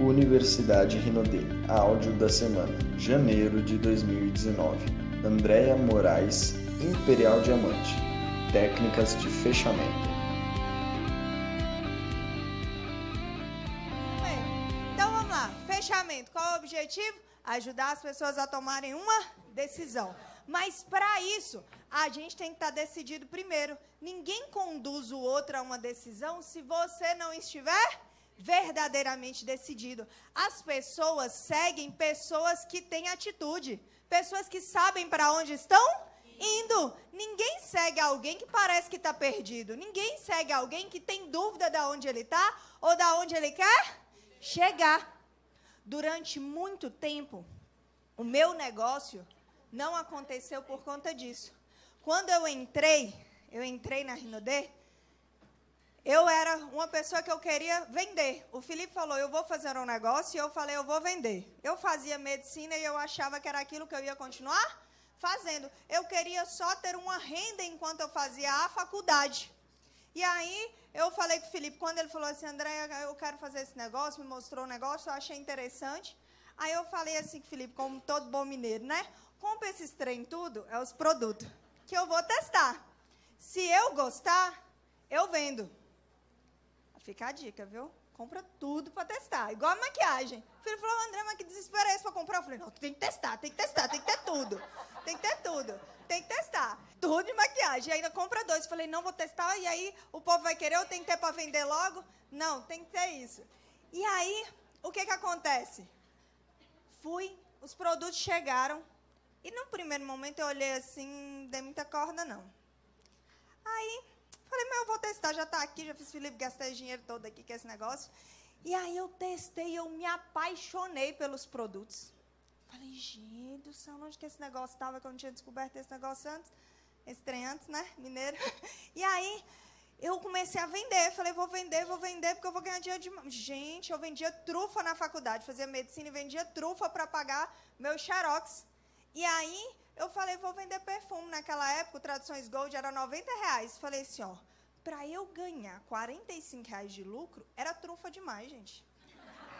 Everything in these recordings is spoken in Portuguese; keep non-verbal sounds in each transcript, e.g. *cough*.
Universidade Rinodê. Áudio da semana, janeiro de 2019. Andréia Moraes, Imperial Diamante. Técnicas de fechamento. Então vamos lá. Fechamento. Qual é o objetivo? Ajudar as pessoas a tomarem uma decisão. Mas para isso, a gente tem que estar decidido primeiro. Ninguém conduz o outro a uma decisão se você não estiver verdadeiramente decidido. As pessoas seguem pessoas que têm atitude, pessoas que sabem para onde estão indo. Ninguém segue alguém que parece que está perdido. Ninguém segue alguém que tem dúvida de onde ele está ou de onde ele quer chegar. Durante muito tempo, o meu negócio não aconteceu por conta disso. Quando eu entrei, eu entrei na Rinodê, eu era uma pessoa que eu queria vender. O Felipe falou, eu vou fazer um negócio, e eu falei, eu vou vender. Eu fazia medicina e eu achava que era aquilo que eu ia continuar fazendo. Eu queria só ter uma renda enquanto eu fazia a faculdade. E aí, eu falei com o Felipe, quando ele falou assim, André, eu quero fazer esse negócio, me mostrou o negócio, eu achei interessante. Aí eu falei assim Felipe, como todo bom mineiro, né? Compra esses trem tudo, é os produtos, que eu vou testar. Se eu gostar, eu vendo. Fica a dica, viu? Compra tudo para testar. Igual a maquiagem. O filho falou, André, mas que desespero é esse para comprar? Eu falei, não, tem que testar, tem que testar, tem que ter tudo. Tem que ter tudo. Tem que testar. Tudo de maquiagem. E ainda compra dois. Eu falei, não, vou testar. E aí o povo vai querer, eu tenho que ter para vender logo? Não, tem que ter isso. E aí, o que que acontece? Fui, os produtos chegaram. E no primeiro momento eu olhei assim, dei muita corda, não. Aí Falei, mas eu vou testar, já está aqui, já fiz Felipe, gastei dinheiro todo aqui com esse negócio. E aí eu testei, eu me apaixonei pelos produtos. Falei, gente do céu, onde que esse negócio estava, que eu não tinha descoberto esse negócio antes? Esse trem antes, né, mineiro? *laughs* E aí, eu comecei a vender. Falei, vou vender, vou vender, porque eu vou ganhar dinheiro de... Gente, eu vendia trufa na faculdade, fazia medicina e vendia trufa para pagar meu xerox. E aí, eu falei, vou vender perfume. Naquela época, o Tradições Gold era 90 reais. Falei assim, ó, para eu ganhar 45 reais de lucro, era trufa demais, gente.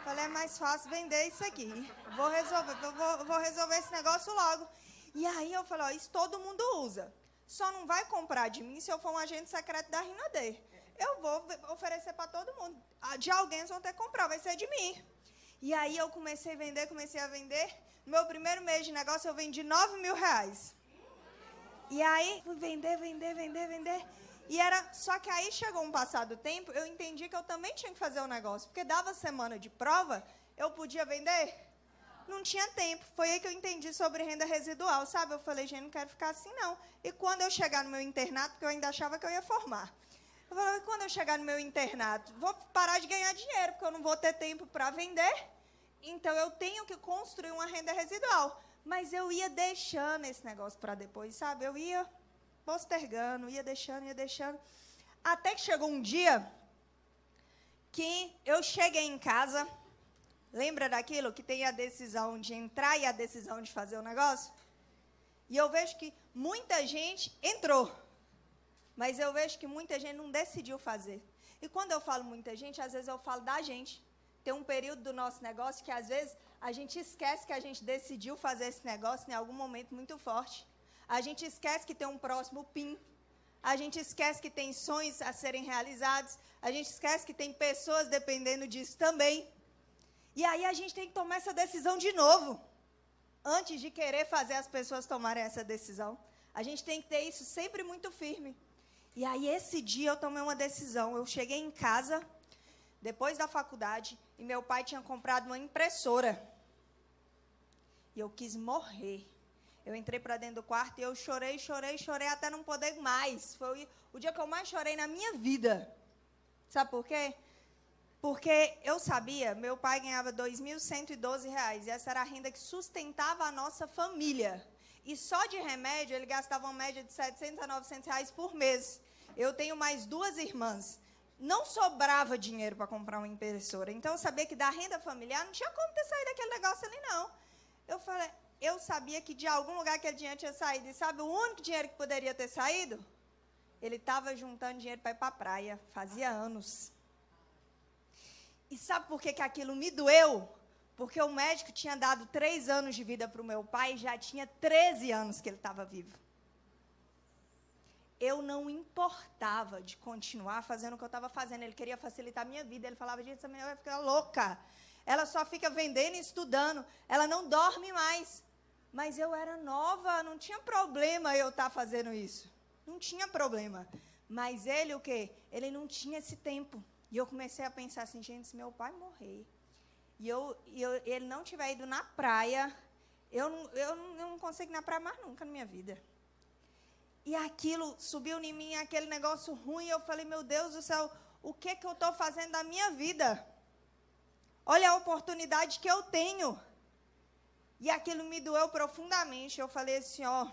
Falei, é mais fácil vender isso aqui. Vou resolver, vou, vou resolver esse negócio logo. E aí eu falei, ó, isso todo mundo usa. Só não vai comprar de mim se eu for um agente secreto da Rinodê. Eu vou oferecer para todo mundo. De alguém eles vão ter que comprar, vai ser de mim. E aí eu comecei a vender, comecei a vender. No meu primeiro mês de negócio, eu vendi 9 mil reais. E aí, fui vender, vender, vender, vender. E era. Só que aí chegou um passado tempo, eu entendi que eu também tinha que fazer o um negócio. Porque dava semana de prova, eu podia vender? Não tinha tempo. Foi aí que eu entendi sobre renda residual, sabe? Eu falei, gente, não quero ficar assim, não. E quando eu chegar no meu internato, porque eu ainda achava que eu ia formar. Eu falei, quando eu chegar no meu internato, vou parar de ganhar dinheiro, porque eu não vou ter tempo para vender. Então eu tenho que construir uma renda residual. Mas eu ia deixando esse negócio para depois, sabe? Eu ia postergando, ia deixando, ia deixando. Até que chegou um dia que eu cheguei em casa. Lembra daquilo que tem a decisão de entrar e a decisão de fazer o negócio? E eu vejo que muita gente entrou, mas eu vejo que muita gente não decidiu fazer. E quando eu falo muita gente, às vezes eu falo da gente tem um período do nosso negócio que às vezes a gente esquece que a gente decidiu fazer esse negócio em algum momento muito forte. A gente esquece que tem um próximo PIN. A gente esquece que tem sonhos a serem realizados. A gente esquece que tem pessoas dependendo disso também. E aí a gente tem que tomar essa decisão de novo. Antes de querer fazer as pessoas tomarem essa decisão. A gente tem que ter isso sempre muito firme. E aí esse dia eu tomei uma decisão. Eu cheguei em casa depois da faculdade e meu pai tinha comprado uma impressora. E eu quis morrer. Eu entrei para dentro do quarto e eu chorei, chorei, chorei até não poder mais. Foi o dia que eu mais chorei na minha vida. Sabe por quê? Porque eu sabia, meu pai ganhava R$ 2.112 e essa era a renda que sustentava a nossa família. E só de remédio ele gastava uma média de 700 a 900 reais por mês. Eu tenho mais duas irmãs não sobrava dinheiro para comprar uma impressora. Então eu sabia que da renda familiar não tinha como ter saído aquele negócio ali, não. Eu falei, eu sabia que de algum lugar aquele dinheiro tinha saído. E sabe o único dinheiro que poderia ter saído? Ele estava juntando dinheiro para ir para a praia. Fazia anos. E sabe por que, que aquilo me doeu? Porque o médico tinha dado três anos de vida para o meu pai e já tinha 13 anos que ele estava vivo. Eu não importava de continuar fazendo o que eu estava fazendo. Ele queria facilitar a minha vida. Ele falava, gente, essa menina vai ficar louca. Ela só fica vendendo e estudando. Ela não dorme mais. Mas eu era nova, não tinha problema eu estar tá fazendo isso. Não tinha problema. Mas ele, o quê? Ele não tinha esse tempo. E eu comecei a pensar assim, gente, se meu pai morrer e eu, eu, ele não tiver ido na praia, eu, eu, eu não consigo ir na praia mais nunca na minha vida. E aquilo subiu em mim, aquele negócio ruim. Eu falei, meu Deus do céu, o que, que eu estou fazendo da minha vida? Olha a oportunidade que eu tenho. E aquilo me doeu profundamente. Eu falei assim, ó,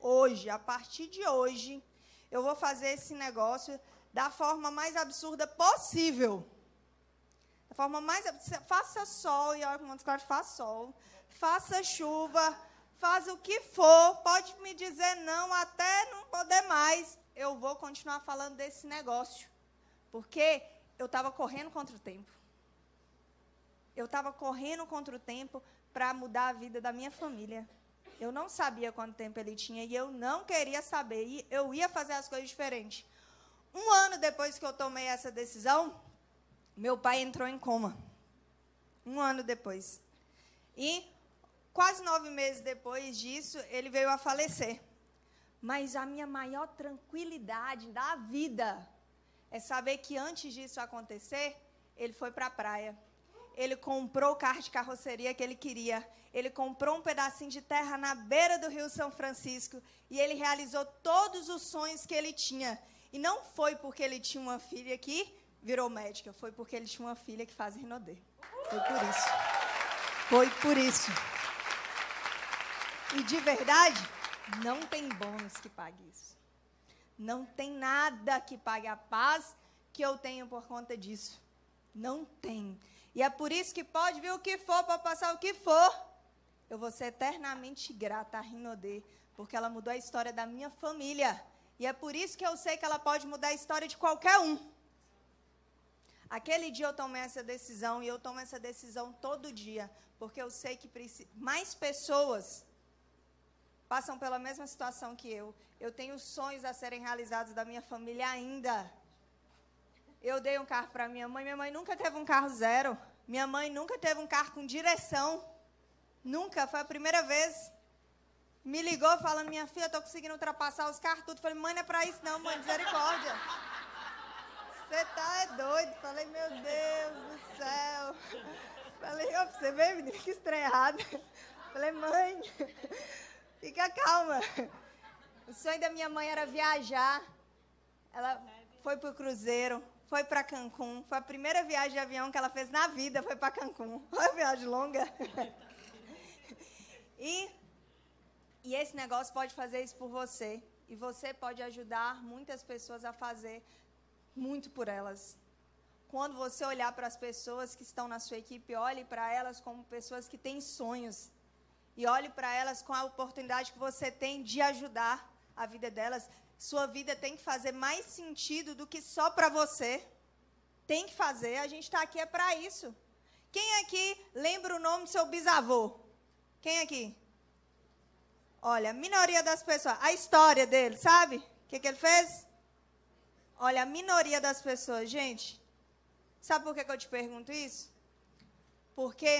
hoje, a partir de hoje, eu vou fazer esse negócio da forma mais absurda possível. Forma mais faça sol e olha como claro, faça sol, faça chuva, faz o que for, pode me dizer não até não poder mais. Eu vou continuar falando desse negócio. Porque eu estava correndo contra o tempo. Eu estava correndo contra o tempo para mudar a vida da minha família. Eu não sabia quanto tempo ele tinha e eu não queria saber. E eu ia fazer as coisas diferentes. Um ano depois que eu tomei essa decisão, meu pai entrou em coma. Um ano depois. E quase nove meses depois disso, ele veio a falecer. Mas a minha maior tranquilidade da vida é saber que antes disso acontecer, ele foi para a praia ele comprou o carro de carroceria que ele queria. Ele comprou um pedacinho de terra na beira do Rio São Francisco e ele realizou todos os sonhos que ele tinha. E não foi porque ele tinha uma filha que virou médica, foi porque ele tinha uma filha que faz Rinodê. Foi por isso. Foi por isso. E de verdade, não tem bônus que pague isso. Não tem nada que pague a paz que eu tenho por conta disso. Não tem. E é por isso que pode vir o que for, para passar o que for. Eu vou ser eternamente grata a Rinodê, porque ela mudou a história da minha família. E é por isso que eu sei que ela pode mudar a história de qualquer um. Aquele dia eu tomei essa decisão e eu tomo essa decisão todo dia, porque eu sei que mais pessoas passam pela mesma situação que eu. Eu tenho sonhos a serem realizados da minha família ainda. Eu dei um carro para minha mãe. Minha mãe nunca teve um carro zero. Minha mãe nunca teve um carro com direção. Nunca. Foi a primeira vez. Me ligou falando, minha filha, estou conseguindo ultrapassar os carros tudo. Falei, mãe, não é para isso não, mãe, misericórdia. Você tá é doido. Falei, meu Deus do céu. Falei, ó, você vê, menina, que estranhado. Falei, mãe, fica calma. O sonho da minha mãe era viajar. Ela foi pro cruzeiro foi para Cancún. Foi a primeira viagem de avião que ela fez na vida, foi para Cancún. *laughs* Foi uma viagem longa. e, e esse negócio pode fazer isso por você. E você pode ajudar muitas pessoas a fazer muito por elas. Quando você olhar para as pessoas que estão na sua equipe, olhe para elas como pessoas que têm sonhos. E olhe para elas com a oportunidade que você tem de ajudar a vida delas. Sua vida tem que fazer mais sentido do que só para você. Tem que fazer, a gente está aqui é para isso. Quem aqui lembra o nome do seu bisavô? Quem aqui? Olha, a minoria das pessoas, a história dele, sabe? O que, que ele fez? Olha, a minoria das pessoas, gente, sabe por que, eu te pergunto isso? Porque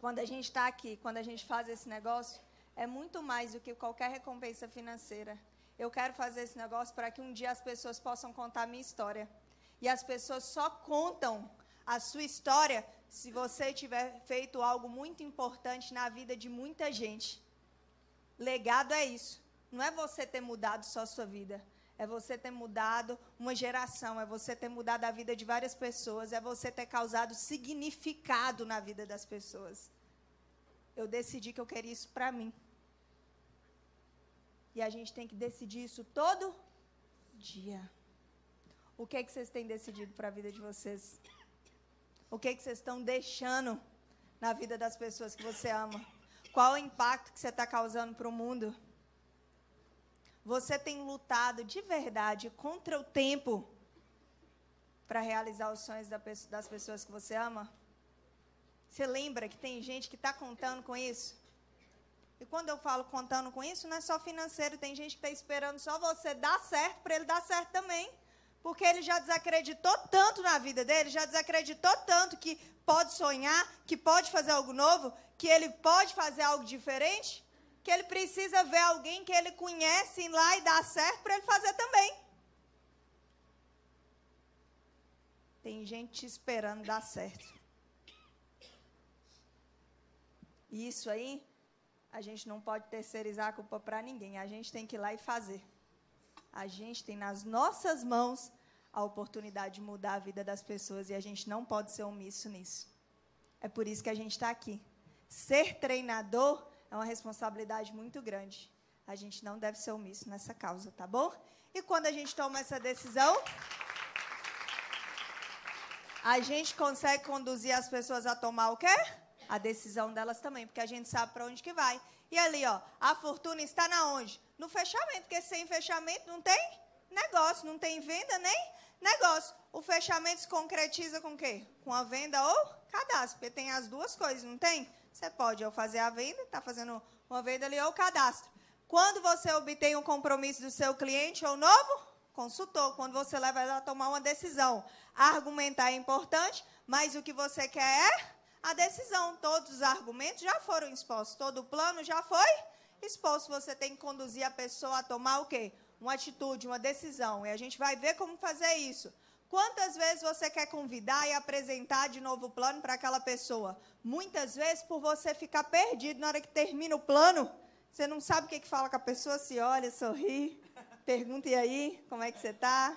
quando a gente está aqui, quando a gente faz esse negócio, é muito mais do que qualquer recompensa financeira eu quero fazer esse negócio para que um dia as pessoas possam contar a minha história. E as pessoas só contam a sua história se você tiver feito algo muito importante na vida de muita gente. Legado é isso. Não é você ter mudado só a sua vida. É você ter mudado uma geração, é você ter mudado a vida de várias pessoas, é você ter causado significado na vida das pessoas. Eu decidi que eu queria isso para mim. E a gente tem que decidir isso todo dia. O que é que vocês têm decidido para a vida de vocês? O que é que vocês estão deixando na vida das pessoas que você ama? Qual o impacto que você está causando para o mundo? Você tem lutado de verdade contra o tempo para realizar os sonhos das pessoas que você ama? Você lembra que tem gente que está contando com isso? E quando eu falo contando com isso, não é só financeiro, tem gente que está esperando só você dar certo para ele dar certo também. Porque ele já desacreditou tanto na vida dele, já desacreditou tanto que pode sonhar, que pode fazer algo novo, que ele pode fazer algo diferente, que ele precisa ver alguém que ele conhece lá e dar certo para ele fazer também. Tem gente esperando dar certo. E isso aí, a gente não pode terceirizar a culpa para ninguém. A gente tem que ir lá e fazer. A gente tem nas nossas mãos a oportunidade de mudar a vida das pessoas e a gente não pode ser omisso nisso. É por isso que a gente está aqui. Ser treinador é uma responsabilidade muito grande. A gente não deve ser omisso nessa causa, tá bom? E quando a gente toma essa decisão, a gente consegue conduzir as pessoas a tomar o quê? a decisão delas também, porque a gente sabe para onde que vai. E ali, ó, a fortuna está na onde? No fechamento, porque sem fechamento não tem negócio, não tem venda nem negócio. O fechamento se concretiza com o quê? Com a venda ou cadastro, porque tem as duas coisas, não tem? Você pode ou fazer a venda, está fazendo uma venda ali, ou cadastro. Quando você obtém um compromisso do seu cliente ou novo consultor, quando você leva ela a tomar uma decisão. Argumentar é importante, mas o que você quer é a decisão. Todos os argumentos já foram expostos, todo o plano já foi exposto. Você tem que conduzir a pessoa a tomar o quê? Uma atitude, uma decisão. E a gente vai ver como fazer isso. Quantas vezes você quer convidar e apresentar de novo o plano para aquela pessoa? Muitas vezes, por você ficar perdido na hora que termina o plano, você não sabe o que, que fala com a pessoa, se olha, sorri, pergunta e aí, como é que você está?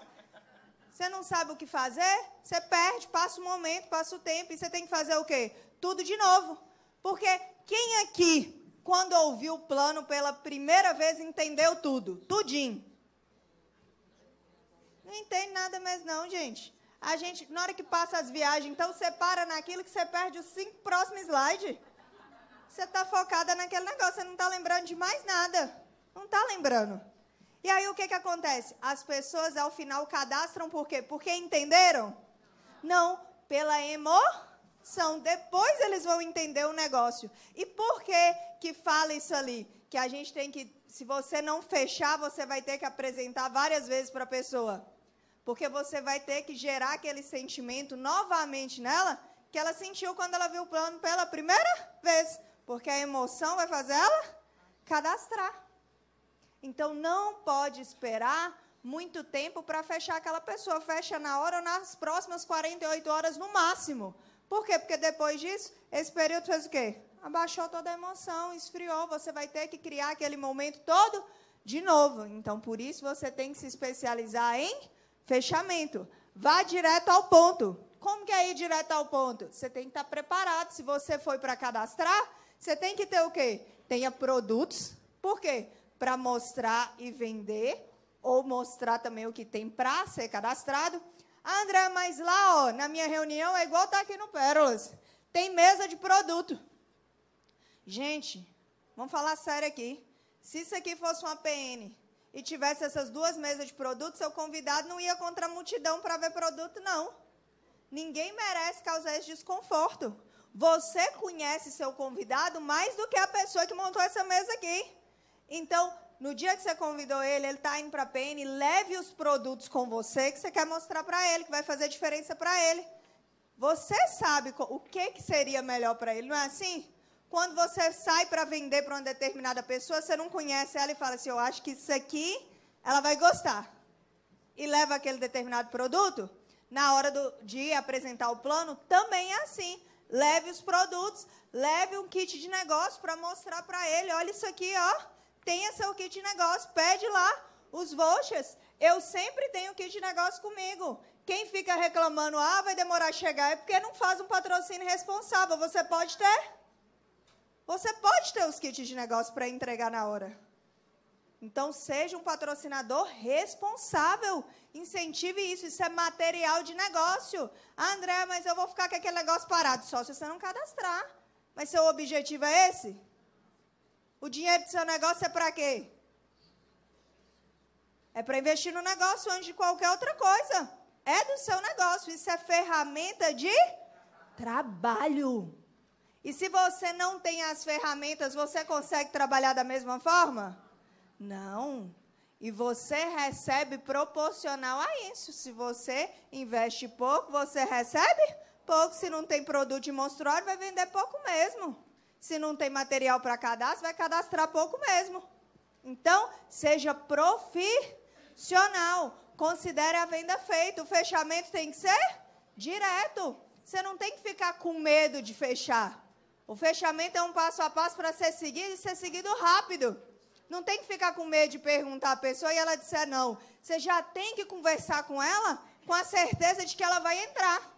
Você não sabe o que fazer? Você perde, passa o momento, passa o tempo e você tem que fazer o quê? Tudo de novo. Porque quem aqui, quando ouviu o plano pela primeira vez, entendeu tudo? Tudinho. Não entende nada mais não, gente. A gente, na hora que passa as viagens, então você para naquilo que você perde os cinco próximos slides. Você está focada naquele negócio, você não está lembrando de mais nada. Não está lembrando. E aí o que, que acontece? As pessoas ao final cadastram por quê? Porque entenderam? Não, pela emoção. Depois eles vão entender o negócio. E por que que fala isso ali? Que a gente tem que, se você não fechar, você vai ter que apresentar várias vezes para a pessoa. Porque você vai ter que gerar aquele sentimento novamente nela que ela sentiu quando ela viu o plano pela primeira vez. Porque a emoção vai fazer ela cadastrar. Então não pode esperar muito tempo para fechar aquela pessoa. Fecha na hora ou nas próximas 48 horas no máximo. Por quê? Porque depois disso, esse período fez o quê? Abaixou toda a emoção, esfriou. Você vai ter que criar aquele momento todo de novo. Então, por isso, você tem que se especializar em fechamento. Vá direto ao ponto. Como que é ir direto ao ponto? Você tem que estar preparado. Se você foi para cadastrar, você tem que ter o quê? Tenha produtos. Por quê? para mostrar e vender, ou mostrar também o que tem para ser cadastrado. Ah, André, mas lá, ó, na minha reunião é igual tá aqui no Pérolas. Tem mesa de produto. Gente, vamos falar sério aqui. Se isso aqui fosse uma PN e tivesse essas duas mesas de produto, seu convidado não ia contra a multidão para ver produto, não. Ninguém merece causar esse desconforto. Você conhece seu convidado mais do que a pessoa que montou essa mesa aqui. Então, no dia que você convidou ele, ele está indo para a PN, leve os produtos com você que você quer mostrar para ele, que vai fazer diferença para ele. Você sabe o que, que seria melhor para ele, não é assim? Quando você sai para vender para uma determinada pessoa, você não conhece ela e fala assim: Eu acho que isso aqui ela vai gostar. E leva aquele determinado produto. Na hora do, de apresentar o plano, também é assim. Leve os produtos, leve um kit de negócio para mostrar para ele: Olha isso aqui, ó tenha seu kit de negócio, pede lá os vouchers. Eu sempre tenho kit de negócio comigo. Quem fica reclamando, ah, vai demorar a chegar, é porque não faz um patrocínio responsável. Você pode ter? Você pode ter os kits de negócio para entregar na hora. Então, seja um patrocinador responsável. Incentive isso. Isso é material de negócio. Ah, André, mas eu vou ficar com aquele negócio parado. Só se você não cadastrar. Mas seu objetivo é esse? O dinheiro do seu negócio é para quê? É para investir no negócio antes de qualquer outra coisa. é do seu negócio. Isso é ferramenta de trabalho. E se você não tem as ferramentas, você consegue trabalhar da mesma forma? Não. E você recebe proporcional a isso. Se você investe pouco, você recebe pouco. Se não tem produto de monstruário, vai vender pouco mesmo. Se não tem material para cadastro, vai cadastrar pouco mesmo. Então, seja profissional. Considere a venda feita. O fechamento tem que ser direto. Você não tem que ficar com medo de fechar. O fechamento é um passo a passo para ser seguido e ser seguido rápido. Não tem que ficar com medo de perguntar à pessoa e ela disser não. Você já tem que conversar com ela com a certeza de que ela vai entrar.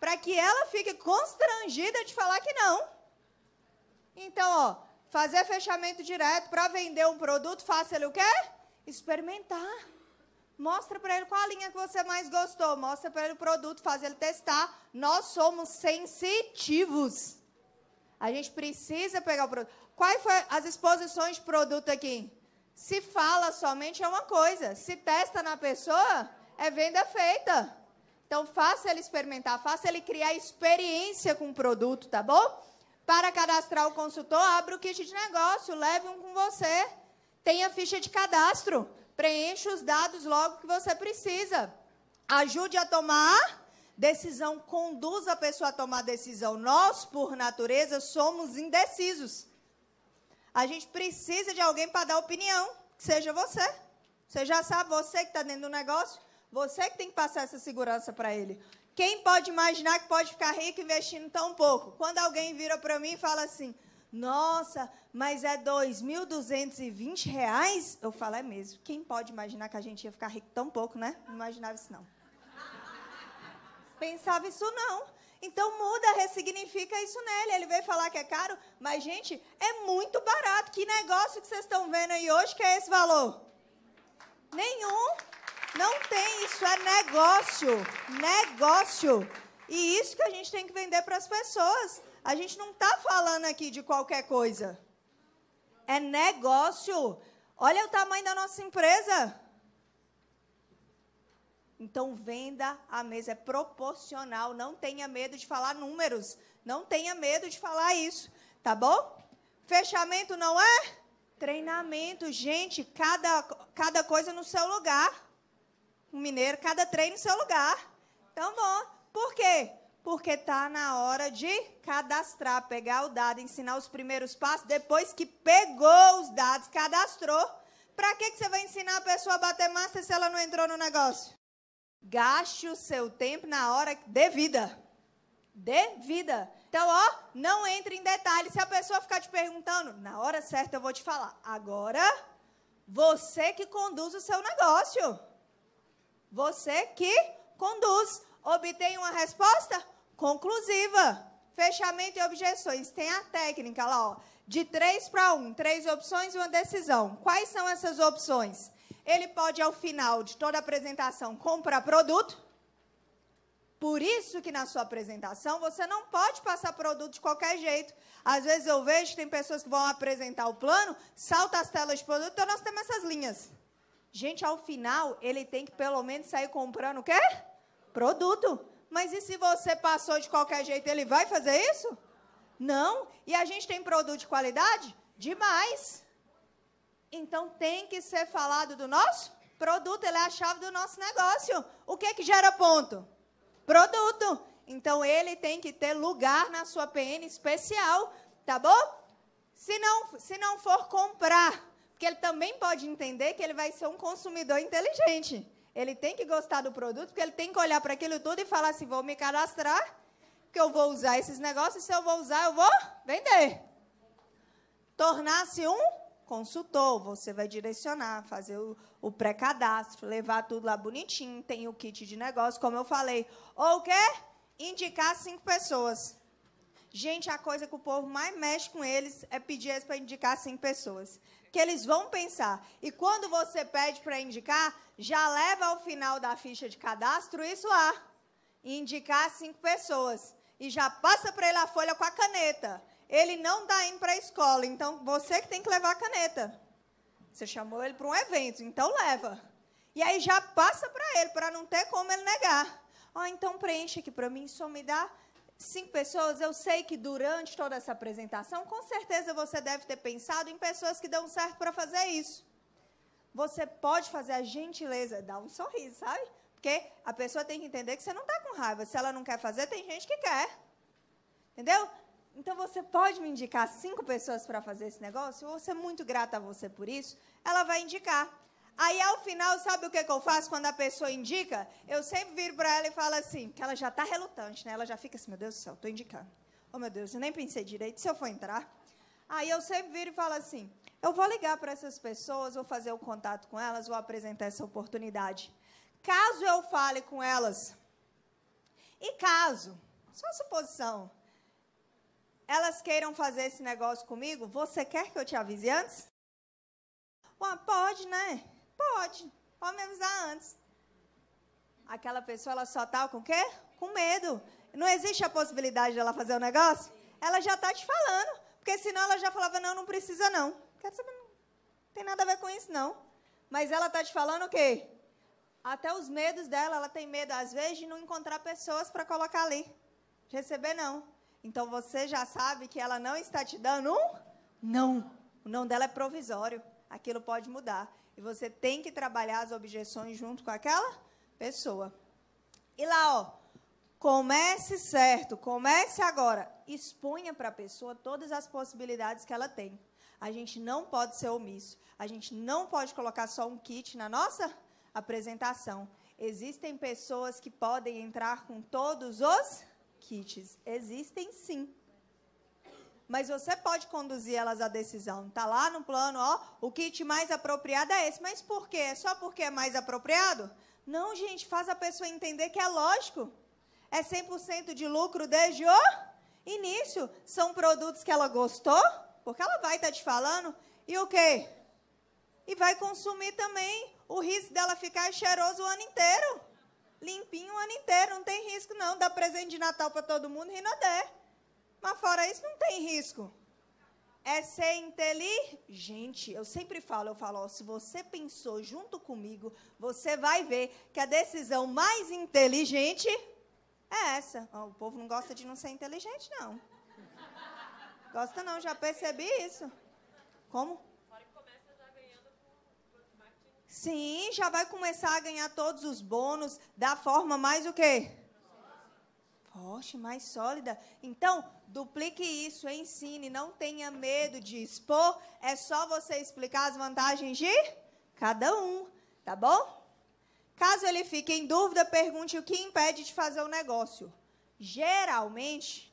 Para que ela fique constrangida de falar que não. Então, ó, fazer fechamento direto para vender um produto, faça ele o quê? Experimentar. Mostra para ele qual a linha que você mais gostou. Mostra para ele o produto, faz ele testar. Nós somos sensitivos. A gente precisa pegar o produto. Quais foram as exposições de produto aqui? Se fala somente é uma coisa. Se testa na pessoa, é venda feita. Então, faça ele experimentar, faça ele criar experiência com o produto, tá bom? Para cadastrar o consultor, abra o kit de negócio, leve um com você. Tenha ficha de cadastro. Preencha os dados logo que você precisa. Ajude a tomar decisão, conduz a pessoa a tomar decisão. Nós, por natureza, somos indecisos. A gente precisa de alguém para dar opinião, que seja você. Você já sabe, você que está dentro do negócio, você que tem que passar essa segurança para ele. Quem pode imaginar que pode ficar rico investindo tão pouco? Quando alguém vira para mim e fala assim, nossa, mas é 2.220 reais? Eu falo, é mesmo. Quem pode imaginar que a gente ia ficar rico tão pouco, né? Não imaginava isso, não pensava isso não. Então muda, ressignifica isso nele. Ele veio falar que é caro, mas gente, é muito barato. Que negócio que vocês estão vendo aí hoje que é esse valor? Nenhum. Não tem, isso é negócio. Negócio. E isso que a gente tem que vender para as pessoas. A gente não está falando aqui de qualquer coisa. É negócio. Olha o tamanho da nossa empresa. Então, venda a mesa é proporcional. Não tenha medo de falar números. Não tenha medo de falar isso. Tá bom? Fechamento não é? Treinamento. Gente, cada, cada coisa no seu lugar. Um mineiro, cada treino no seu lugar. Então, bom. Por quê? Porque está na hora de cadastrar, pegar o dado, ensinar os primeiros passos. Depois que pegou os dados, cadastrou. Para que, que você vai ensinar a pessoa a bater massa se ela não entrou no negócio? Gaste o seu tempo na hora devida. Devida. Então, ó, não entre em detalhes. Se a pessoa ficar te perguntando, na hora certa eu vou te falar. Agora, você que conduz o seu negócio. Você que conduz. Obtém uma resposta conclusiva. Fechamento e objeções. Tem a técnica lá, ó. De três para um. Três opções e uma decisão. Quais são essas opções? Ele pode, ao final de toda apresentação, comprar produto. Por isso que na sua apresentação você não pode passar produto de qualquer jeito. Às vezes eu vejo que tem pessoas que vão apresentar o plano, salta as telas de produto, então nós temos essas linhas. Gente, ao final, ele tem que pelo menos sair comprando o quê? Produto. Mas e se você passou de qualquer jeito, ele vai fazer isso? Não. E a gente tem produto de qualidade? Demais. Então tem que ser falado do nosso produto, ele é a chave do nosso negócio. O que que gera ponto? Produto. Então ele tem que ter lugar na sua PN especial, tá bom? Se não, se não for comprar, porque ele também pode entender que ele vai ser um consumidor inteligente. Ele tem que gostar do produto, porque ele tem que olhar para aquilo tudo e falar assim: vou me cadastrar, que eu vou usar esses negócios, se eu vou usar, eu vou vender. Tornar-se um consultor, você vai direcionar, fazer o, o pré-cadastro, levar tudo lá bonitinho, tem o kit de negócio, como eu falei. Ou quer indicar cinco pessoas. Gente, a coisa que o povo mais mexe com eles é pedir eles para indicar cinco pessoas. Que eles vão pensar. E quando você pede para indicar, já leva ao final da ficha de cadastro isso lá. Indicar cinco pessoas. E já passa para ele a folha com a caneta ele não está indo para a escola, então você que tem que levar a caneta. Você chamou ele para um evento, então leva. E aí já passa para ele, para não ter como ele negar. Oh, então preenche aqui para mim, só me dá cinco pessoas. Eu sei que durante toda essa apresentação, com certeza você deve ter pensado em pessoas que dão certo para fazer isso. Você pode fazer a gentileza, dar um sorriso, sabe? Porque a pessoa tem que entender que você não está com raiva. Se ela não quer fazer, tem gente que quer. Entendeu? Então você pode me indicar cinco pessoas para fazer esse negócio? Eu vou ser muito grata a você por isso. Ela vai indicar. Aí, ao final, sabe o que, que eu faço quando a pessoa indica? Eu sempre viro para ela e falo assim, que ela já está relutante, né? Ela já fica assim, meu Deus do céu, estou indicando. Oh, meu Deus, eu nem pensei direito se eu for entrar. Aí eu sempre viro e falo assim, eu vou ligar para essas pessoas, vou fazer o contato com elas, vou apresentar essa oportunidade. Caso eu fale com elas, e caso, só suposição, elas queiram fazer esse negócio comigo, você quer que eu te avise antes? Ué, pode, né? Pode. Pode me avisar antes. Aquela pessoa, ela só tá com o quê? Com medo. Não existe a possibilidade dela fazer o negócio? Ela já está te falando. Porque senão ela já falava, não, não precisa não. Quero saber, não tem nada a ver com isso, não. Mas ela está te falando o quê? Até os medos dela, ela tem medo, às vezes, de não encontrar pessoas para colocar ali. Receber, não. Então, você já sabe que ela não está te dando um não. O não dela é provisório. Aquilo pode mudar. E você tem que trabalhar as objeções junto com aquela pessoa. E lá, ó, comece certo, comece agora. Exponha para a pessoa todas as possibilidades que ela tem. A gente não pode ser omisso. A gente não pode colocar só um kit na nossa apresentação. Existem pessoas que podem entrar com todos os kits. Existem sim mas você pode conduzir elas à decisão. Está lá no plano, ó, o kit mais apropriado é esse. Mas por quê? É só porque é mais apropriado? Não, gente, faz a pessoa entender que é lógico. É 100% de lucro desde o início. São produtos que ela gostou, porque ela vai estar tá te falando. E o quê? E vai consumir também. O risco dela ficar cheiroso o ano inteiro. Limpinho o ano inteiro. Não tem risco, não. Dá presente de Natal para todo mundo, Rinodé. Mas fora isso, não tem risco. É ser inteligente. Eu sempre falo, eu falo, ó, se você pensou junto comigo, você vai ver que a decisão mais inteligente é essa. Ó, o povo não gosta de não ser inteligente, não. Gosta não, já percebi isso. Como? Sim, já vai começar a ganhar todos os bônus da forma mais o quê? forte, mais sólida. Então, duplique isso, ensine, não tenha medo de expor. É só você explicar as vantagens de cada um, tá bom? Caso ele fique em dúvida, pergunte o que impede de fazer o negócio. Geralmente,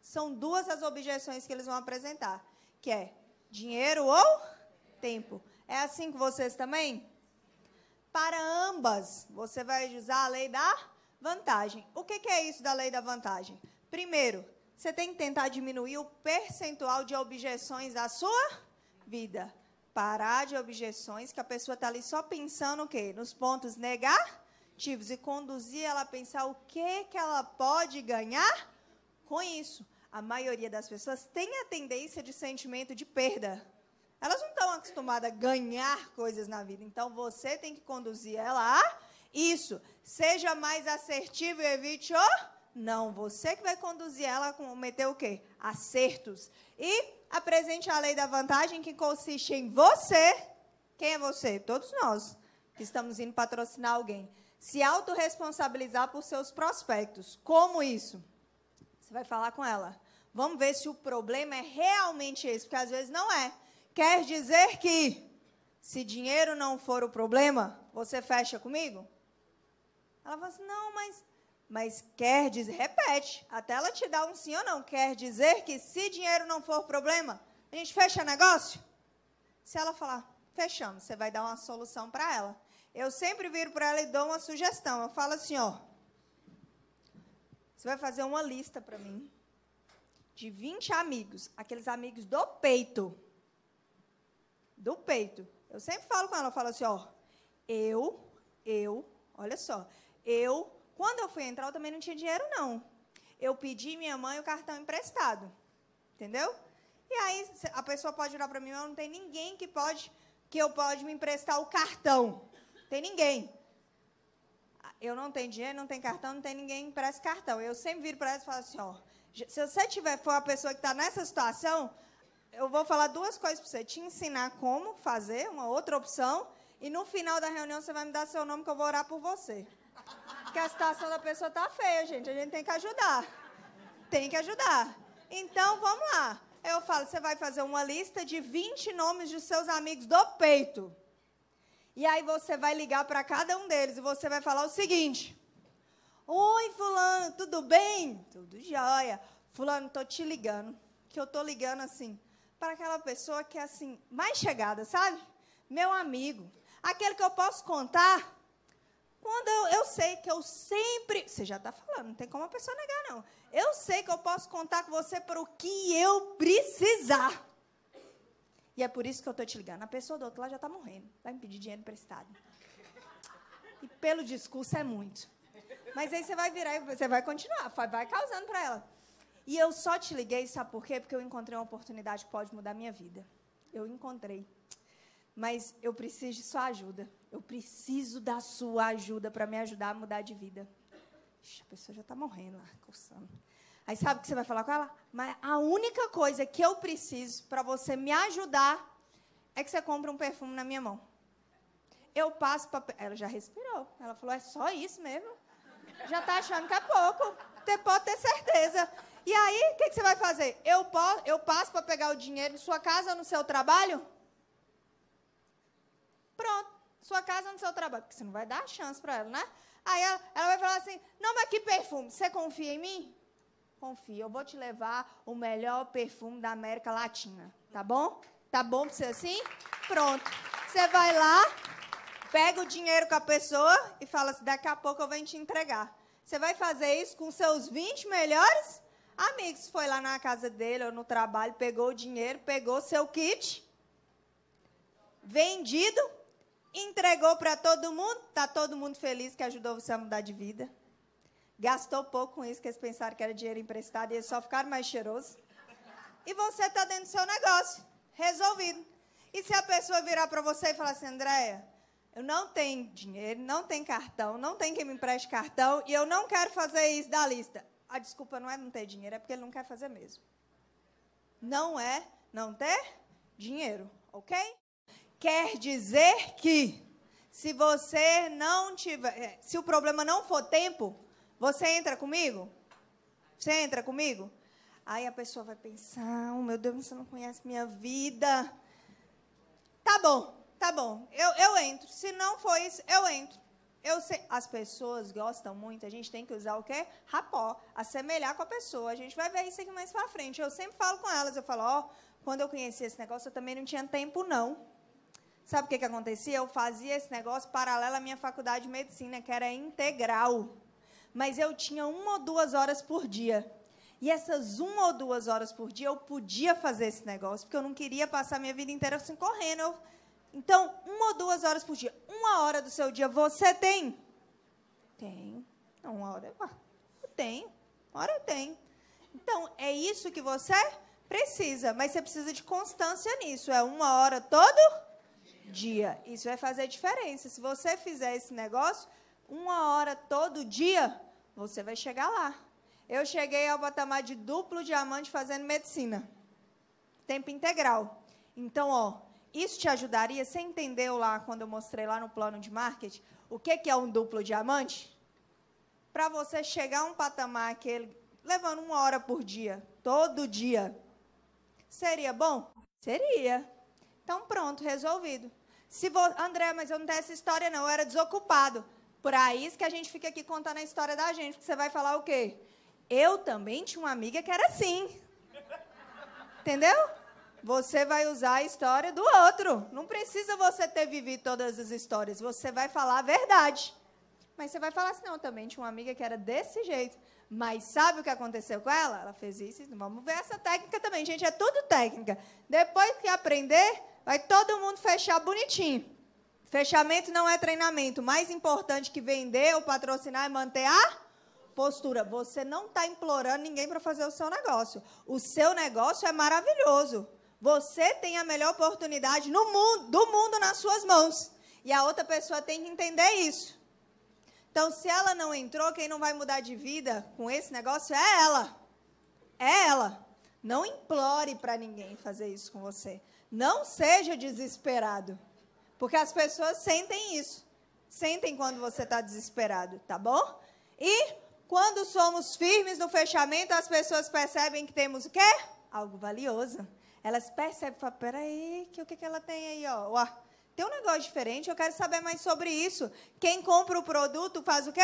são duas as objeções que eles vão apresentar, que é dinheiro ou tempo. É assim com vocês também? Para ambas, você vai usar a lei da Vantagem. O que, é isso da lei da vantagem? Primeiro, você tem que tentar diminuir o percentual de objeções da sua vida. Parar de objeções, que a pessoa está ali só pensando o quê? Nos pontos negativos e conduzir ela a pensar o que, que ela pode ganhar com isso. A maioria das pessoas tem a tendência de sentimento de perda. Elas não estão acostumadas a ganhar coisas na vida. Então, você tem que conduzir ela a isso. Seja mais assertivo e evite o não. Você que vai conduzir ela a cometer o quê? Acertos. E apresente a lei da vantagem que consiste em você. Quem é você? Todos nós que estamos indo patrocinar alguém. Se autorresponsabilizar por seus prospectos. Como isso? Você vai falar com ela. Vamos ver se o problema é realmente esse, porque às vezes não é. Quer dizer que se dinheiro não for o problema, você fecha comigo? Ela fala assim: não, mas, mas quer dizer, repete, até ela te dar um sim ou não. Quer dizer que se dinheiro não for problema, a gente fecha negócio? Se ela falar, fechamos, você vai dar uma solução para ela. Eu sempre viro para ela e dou uma sugestão. Eu falo assim: ó, você vai fazer uma lista para mim de 20 amigos, aqueles amigos do peito. Do peito. Eu sempre falo com ela, eu falo assim, ó, eu, eu, olha só, eu, quando eu fui entrar, eu também não tinha dinheiro, não. Eu pedi minha mãe o cartão emprestado. Entendeu? E aí a pessoa pode virar para mim, eu não tem ninguém que pode que eu pode me emprestar o cartão. tem ninguém. Eu não tenho dinheiro, não tenho cartão, não tem ninguém que empresta cartão. Eu sempre viro para ela e falo assim, ó, se você tiver, for a pessoa que está nessa situação, eu vou falar duas coisas para você. Te ensinar como fazer, uma outra opção, e no final da reunião você vai me dar seu nome que eu vou orar por você. Porque a situação da pessoa está feia, gente. A gente tem que ajudar. Tem que ajudar. Então, vamos lá. Eu falo, você vai fazer uma lista de 20 nomes dos seus amigos do peito. E aí você vai ligar para cada um deles e você vai falar o seguinte: Oi, fulano, tudo bem? Tudo jóia. Fulano, tô te ligando. Que eu tô ligando assim para aquela pessoa que é assim, mais chegada, sabe? Meu amigo. Aquele que eu posso contar quando eu, eu sei que eu sempre. Você já está falando, não tem como a pessoa negar, não. Eu sei que eu posso contar com você para o que eu precisar. E é por isso que eu estou te ligando. A pessoa do outro lado já está morrendo. Vai me pedir dinheiro emprestado. E pelo discurso é muito. Mas aí você vai virar e você vai continuar, vai causando para ela. E eu só te liguei, sabe por quê? Porque eu encontrei uma oportunidade que pode mudar a minha vida. Eu encontrei. Mas eu preciso de sua ajuda. Eu preciso da sua ajuda para me ajudar a mudar de vida. Ixi, a pessoa já está morrendo lá, coçando. Aí sabe o que você vai falar com ela? Mas a única coisa que eu preciso para você me ajudar é que você compre um perfume na minha mão. Eu passo para. Ela já respirou. Ela falou: é só isso mesmo? Já está achando que é pouco. Você pode ter certeza. E aí, o que, que, você vai fazer? Eu, posso, eu passo para pegar o dinheiro em sua casa ou no seu trabalho? Pronto. Sua casa ou no seu trabalho. Porque você não vai dar chance para ela, né? Aí ela, ela vai falar assim: não, mas que perfume? Você confia em mim? confia. Eu vou te levar o melhor perfume da América Latina. Tá bom? Tá bom pra você assim? Pronto. Você vai lá, pega o dinheiro com a pessoa e fala assim: daqui a pouco eu venho te entregar. Você vai fazer isso com seus 20 melhores amigos. Foi lá na casa dele ou no trabalho, pegou o dinheiro, pegou seu kit, vendido, entregou para todo mundo. Tá todo mundo feliz que ajudou você a mudar de vida. Gastou pouco com isso, que eles pensaram que era dinheiro emprestado e eles só ficaram mais cheirosos. E você está dentro do seu negócio, resolvido. E se a pessoa virar para você e falar assim, Andréia, eu não tenho dinheiro, não tenho cartão, não tem quem me empreste cartão e eu não quero fazer isso da lista. A desculpa não é não ter dinheiro, é porque ele não quer fazer mesmo. Não é não ter dinheiro, ok? Quer dizer que se você não tiver, é, se o problema não for tempo, você entra comigo? Você entra comigo? Aí a pessoa vai pensar: oh, meu Deus, você não conhece minha vida. Tá bom, tá bom. Eu, eu entro. Se não for isso, eu entro. Eu sei, as pessoas gostam muito, a gente tem que usar o quê? Rapó, assemelhar com a pessoa. A gente vai ver isso aqui mais pra frente. Eu sempre falo com elas, eu falo, ó, oh, quando eu conheci esse negócio, eu também não tinha tempo, não. Sabe o que, que acontecia? Eu fazia esse negócio paralelo à minha faculdade de medicina, que era integral mas eu tinha uma ou duas horas por dia. E essas uma ou duas horas por dia eu podia fazer esse negócio, porque eu não queria passar minha vida inteira assim correndo. Eu... Então, uma ou duas horas por dia. Uma hora do seu dia você tem? Tenho. Não, uma hora eu tenho. Uma hora eu tenho. Então, é isso que você precisa, mas você precisa de constância nisso. É uma hora todo dia. Isso vai fazer diferença. Se você fizer esse negócio, uma hora todo dia, você vai chegar lá. Eu cheguei ao patamar de duplo diamante fazendo medicina. Tempo integral. Então, ó, isso te ajudaria? Você entendeu lá, quando eu mostrei lá no plano de marketing, o que, que é um duplo diamante? Para você chegar a um patamar aquele, levando uma hora por dia, todo dia, seria bom? Seria. Então, pronto, resolvido. Se vo... André, mas eu não tenho essa história, não. Eu era desocupado. Para isso que a gente fica aqui contando a história da gente, porque você vai falar o quê? Eu também tinha uma amiga que era assim. Entendeu? Você vai usar a história do outro. Não precisa você ter vivido todas as histórias. Você vai falar a verdade. Mas você vai falar assim, não, também tinha uma amiga que era desse jeito. Mas sabe o que aconteceu com ela? Ela fez isso. Vamos ver essa técnica também, gente. É tudo técnica. Depois que aprender, vai todo mundo fechar bonitinho. Fechamento não é treinamento. Mais importante que vender ou patrocinar é manter a postura. Você não está implorando ninguém para fazer o seu negócio. O seu negócio é maravilhoso. Você tem a melhor oportunidade no mundo, do mundo nas suas mãos. E a outra pessoa tem que entender isso. Então, se ela não entrou, quem não vai mudar de vida com esse negócio é ela. É ela. Não implore para ninguém fazer isso com você. Não seja desesperado. Porque as pessoas sentem isso. Sentem quando você está desesperado, tá bom? E quando somos firmes no fechamento, as pessoas percebem que temos o quê? Algo valioso. Elas percebem, falam, peraí, que, o que, que ela tem aí, ó? Ué, tem um negócio diferente, eu quero saber mais sobre isso. Quem compra o produto faz o quê?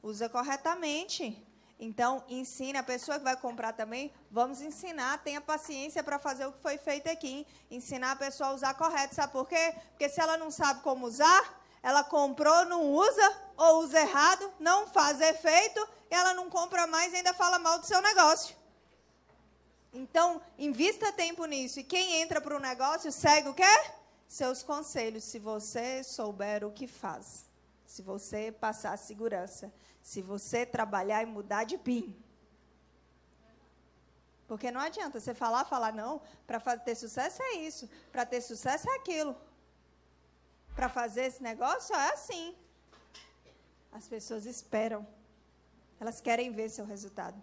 Usa corretamente. Então, ensine a pessoa que vai comprar também. Vamos ensinar, tenha paciência para fazer o que foi feito aqui. Ensinar a pessoa a usar correto. Sabe por quê? Porque se ela não sabe como usar, ela comprou, não usa, ou usa errado, não faz efeito, e ela não compra mais e ainda fala mal do seu negócio. Então, invista tempo nisso. E quem entra para o negócio segue o quê? Seus conselhos, se você souber o que faz. Se você passar segurança. Se você trabalhar e mudar de PIN. Porque não adianta você falar, falar, não, para ter sucesso é isso, para ter sucesso é aquilo. Para fazer esse negócio é assim. As pessoas esperam. Elas querem ver seu resultado.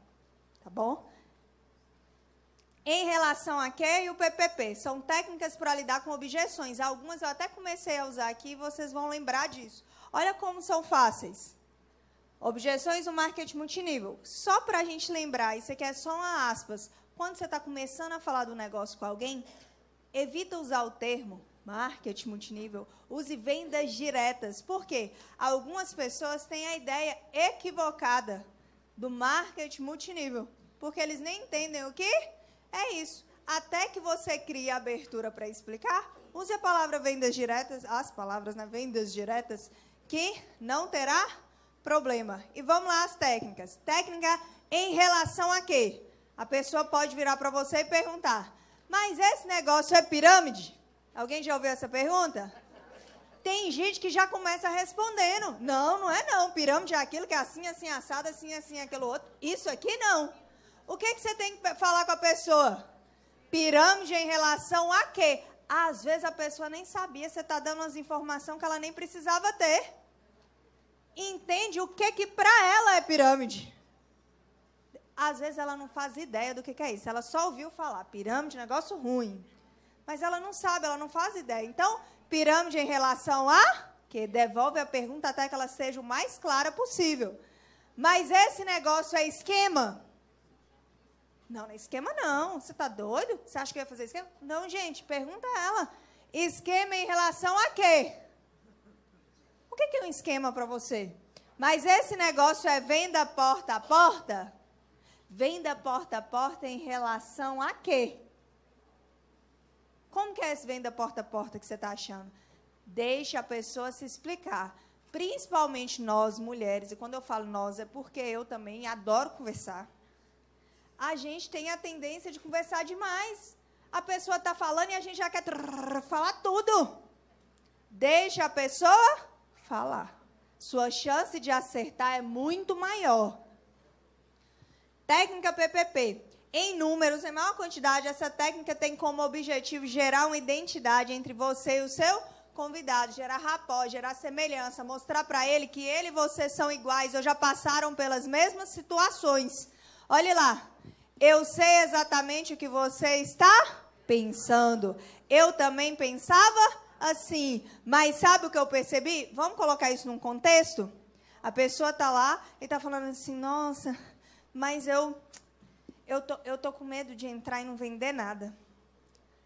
Tá bom? Em relação a que e o PPP, são técnicas para lidar com objeções. Algumas eu até comecei a usar aqui e vocês vão lembrar disso. Olha como são fáceis. Objeções no marketing multinível. Só para a gente lembrar, isso aqui é só uma aspas. Quando você está começando a falar do negócio com alguém, evita usar o termo marketing multinível, use vendas diretas. Por quê? Algumas pessoas têm a ideia equivocada do marketing multinível, porque eles nem entendem o que é isso. Até que você crie a abertura para explicar, use a palavra vendas diretas, as palavras, né, vendas diretas, que não terá problema. E vamos lá as técnicas. Técnica em relação a quê? A pessoa pode virar para você e perguntar: "Mas esse negócio é pirâmide?" Alguém já ouviu essa pergunta? Tem gente que já começa respondendo. Não, não é não. Pirâmide é aquilo que é assim, assim, assado, assim, assim, aquilo outro. Isso aqui não. O que, que você tem que falar com a pessoa? Pirâmide em relação a quê? Às vezes a pessoa nem sabia, você está dando umas informações que ela nem precisava ter. Entende o que que para ela é pirâmide. Às vezes ela não faz ideia do que, que é isso. Ela só ouviu falar pirâmide, negócio ruim mas ela não sabe, ela não faz ideia. Então, pirâmide em relação a que devolve a pergunta até que ela seja o mais clara possível. Mas esse negócio é esquema? Não, não é esquema não. Você está doido? Você acha que eu ia fazer esquema? Não, gente, pergunta ela. Esquema em relação a quê? O que é um esquema para você? Mas esse negócio é venda porta a porta? Venda porta a porta em relação a quê? Como que é esse venda porta a porta que você está achando? Deixe a pessoa se explicar. Principalmente nós, mulheres, e quando eu falo nós, é porque eu também adoro conversar. A gente tem a tendência de conversar demais. A pessoa está falando e a gente já quer falar tudo. Deixe a pessoa falar. Sua chance de acertar é muito maior. Técnica PPP em números, em maior quantidade, essa técnica tem como objetivo gerar uma identidade entre você e o seu convidado, gerar rapó, gerar semelhança, mostrar para ele que ele e você são iguais ou já passaram pelas mesmas situações. Olhe lá, eu sei exatamente o que você está pensando. Eu também pensava assim, mas sabe o que eu percebi? Vamos colocar isso num contexto? A pessoa está lá e está falando assim, nossa, mas eu eu tô, eu tô com medo de entrar e não vender nada.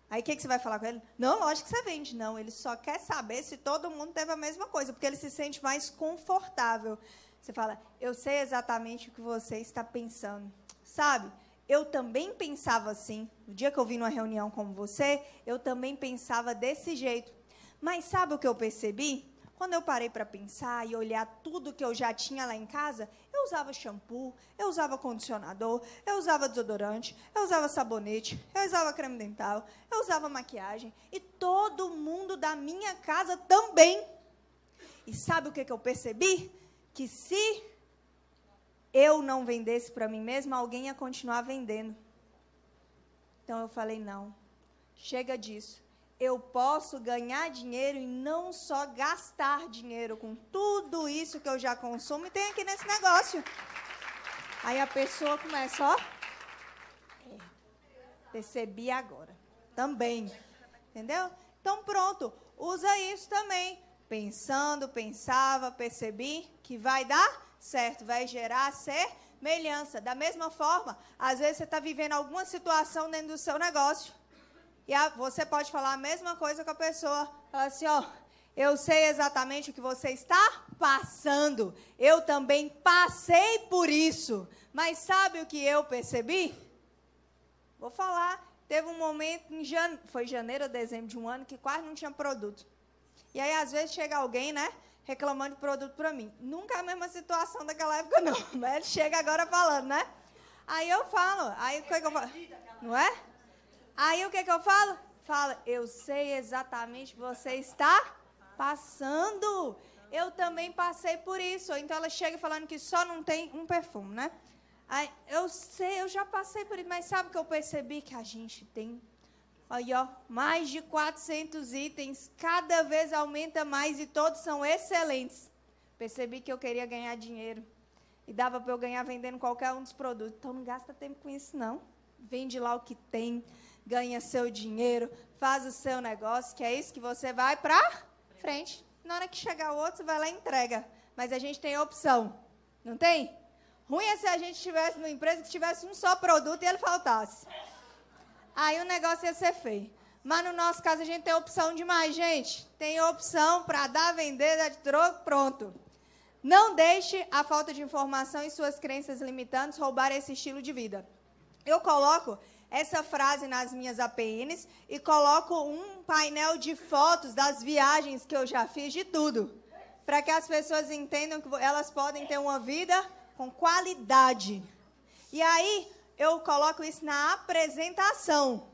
Aí o que, que você vai falar com ele? Não, lógico que você vende. Não, ele só quer saber se todo mundo teve a mesma coisa, porque ele se sente mais confortável. Você fala, eu sei exatamente o que você está pensando. Sabe, eu também pensava assim. No dia que eu vim numa reunião como você, eu também pensava desse jeito. Mas sabe o que eu percebi? Quando eu parei para pensar e olhar tudo que eu já tinha lá em casa, eu usava shampoo, eu usava condicionador, eu usava desodorante, eu usava sabonete, eu usava creme dental, eu usava maquiagem e todo mundo da minha casa também. E sabe o que, que eu percebi? Que se eu não vendesse para mim mesma, alguém ia continuar vendendo. Então eu falei: não, chega disso. eu posso ganhar dinheiro e não só gastar dinheiro com tudo isso que eu já consumo e tem aqui nesse negócio. Aí a pessoa começa, ó. É, percebi agora. Também. Entendeu? Então pronto, usa isso também. Pensando, pensava, percebi que vai dar certo, vai gerar semelhança. Da mesma forma, às vezes você está vivendo alguma situação dentro do seu negócio e a, você pode falar a mesma coisa com a pessoa. Fala assim, ó, eu sei exatamente o que você está passando. Eu também passei por isso. Mas sabe o que eu percebi? Vou falar. Teve um momento, em jane... foi janeiro ou dezembro de um ano, que quase não tinha produto. E aí, às vezes, chega alguém, né? Reclamando de produto para mim. Nunca é a mesma situação daquela época, *laughs* não. Mas ele chega agora falando, né? Aí eu falo. Aí o que, é que eu falo? Não é? Aí o que, que eu falo? Fala, eu sei exatamente que você está passando. Eu também passei por isso. Então ela chega falando que só não tem um perfume, né? Aí, eu sei, eu já passei por isso, mas sabe o que eu percebi? Que a gente tem, aí, ó, mais de 400 itens, cada vez aumenta mais e todos são excelentes. Percebi que eu queria ganhar dinheiro. E dava para eu ganhar vendendo qualquer um dos produtos. Então não gasta tempo com isso, não. Vende lá o que tem ganha seu dinheiro, faz o seu negócio, que é isso que você vai para frente. Na hora que chegar o outro, você vai lá e entrega. Mas a gente tem opção, não tem? Ruim é se a gente tivesse numa empresa que tivesse um só produto e ele faltasse. Aí o negócio ia ser feio. Mas no nosso caso a gente tem opção demais, gente. Tem opção para dar, vender, dar de troco, pronto. Não deixe a falta de informação e suas crenças limitantes roubar esse estilo de vida. Eu coloco essa frase nas minhas APNs e coloco um painel de fotos das viagens que eu já fiz de tudo, para que as pessoas entendam que elas podem ter uma vida com qualidade. E aí eu coloco isso na apresentação.